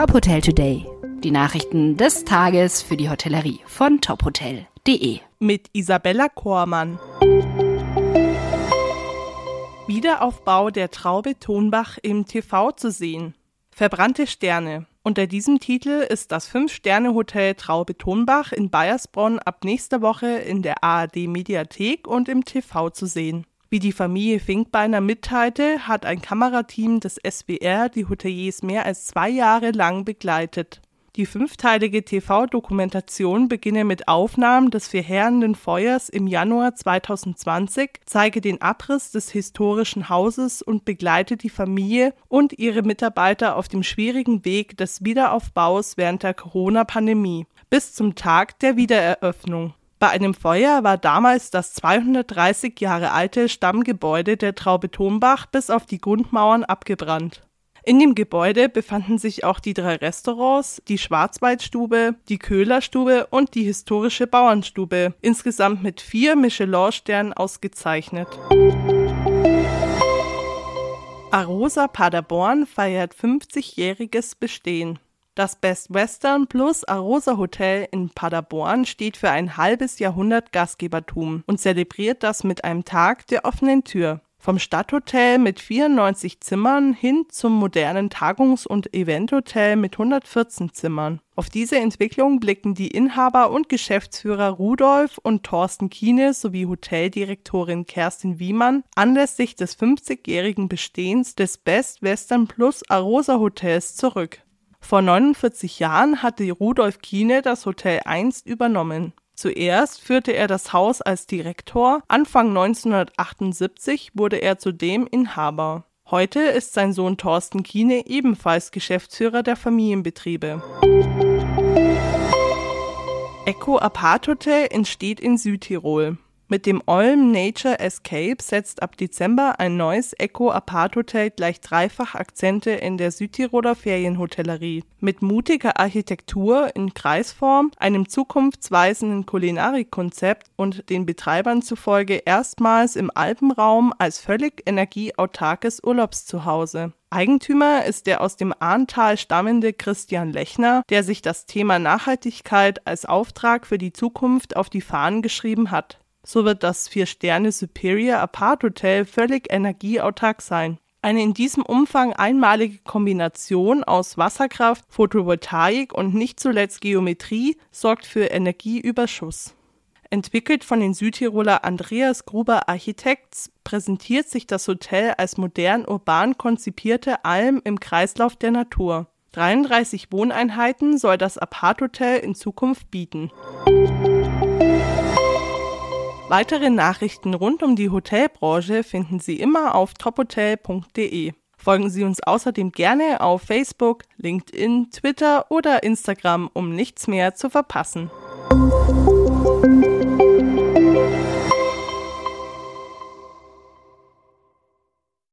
Top Hotel Today. Die Nachrichten des Tages für die Hotellerie von tophotel.de. Mit Isabella Kormann. Wiederaufbau der Traube Tonbach im TV zu sehen. Verbrannte Sterne. Unter diesem Titel ist das Fünf-Sterne-Hotel Traube Tonbach in Bayersbronn ab nächster Woche in der ARD Mediathek und im TV zu sehen. Wie die Familie Finkbeiner mitteilte, hat ein Kamerateam des SWR die Hoteliers mehr als zwei Jahre lang begleitet. Die fünfteilige TV-Dokumentation beginne mit Aufnahmen des verheerenden Feuers im Januar 2020, zeige den Abriss des historischen Hauses und begleite die Familie und ihre Mitarbeiter auf dem schwierigen Weg des Wiederaufbaus während der Corona-Pandemie bis zum Tag der Wiedereröffnung. Bei einem Feuer war damals das 230 Jahre alte Stammgebäude der Traube Tonbach bis auf die Grundmauern abgebrannt. In dem Gebäude befanden sich auch die drei Restaurants, die Schwarzwaldstube, die Köhlerstube und die historische Bauernstube, insgesamt mit vier Michelin-Sternen ausgezeichnet. Arosa Paderborn feiert 50-jähriges Bestehen. Das Best Western plus Arosa Hotel in Paderborn steht für ein halbes Jahrhundert Gastgebertum und zelebriert das mit einem Tag der offenen Tür. Vom Stadthotel mit 94 Zimmern hin zum modernen Tagungs- und Eventhotel mit 114 Zimmern. Auf diese Entwicklung blicken die Inhaber und Geschäftsführer Rudolf und Thorsten Kiene sowie Hoteldirektorin Kerstin Wiemann anlässlich des 50-jährigen Bestehens des Best Western Plus Arosa Hotels zurück. Vor 49 Jahren hatte Rudolf Kiene das Hotel einst übernommen. Zuerst führte er das Haus als Direktor, Anfang 1978 wurde er zudem Inhaber. Heute ist sein Sohn Thorsten Kiene ebenfalls Geschäftsführer der Familienbetriebe. Eco Apart Hotel entsteht in Südtirol. Mit dem Olm Nature Escape setzt ab Dezember ein neues Eco Apart Hotel gleich dreifach Akzente in der Südtiroler Ferienhotellerie. Mit mutiger Architektur in Kreisform, einem zukunftsweisenden Kulinarikkonzept und den Betreibern zufolge erstmals im Alpenraum als völlig energieautarkes Urlaubszuhause. Eigentümer ist der aus dem Ahrntal stammende Christian Lechner, der sich das Thema Nachhaltigkeit als Auftrag für die Zukunft auf die Fahnen geschrieben hat. So wird das Vier-Sterne Superior Apart Hotel völlig energieautark sein. Eine in diesem Umfang einmalige Kombination aus Wasserkraft, Photovoltaik und nicht zuletzt Geometrie sorgt für Energieüberschuss. Entwickelt von den Südtiroler Andreas Gruber Architects präsentiert sich das Hotel als modern urban konzipierte Alm im Kreislauf der Natur. 33 Wohneinheiten soll das Apart Hotel in Zukunft bieten. Weitere Nachrichten rund um die Hotelbranche finden Sie immer auf tophotel.de. Folgen Sie uns außerdem gerne auf Facebook, LinkedIn, Twitter oder Instagram, um nichts mehr zu verpassen.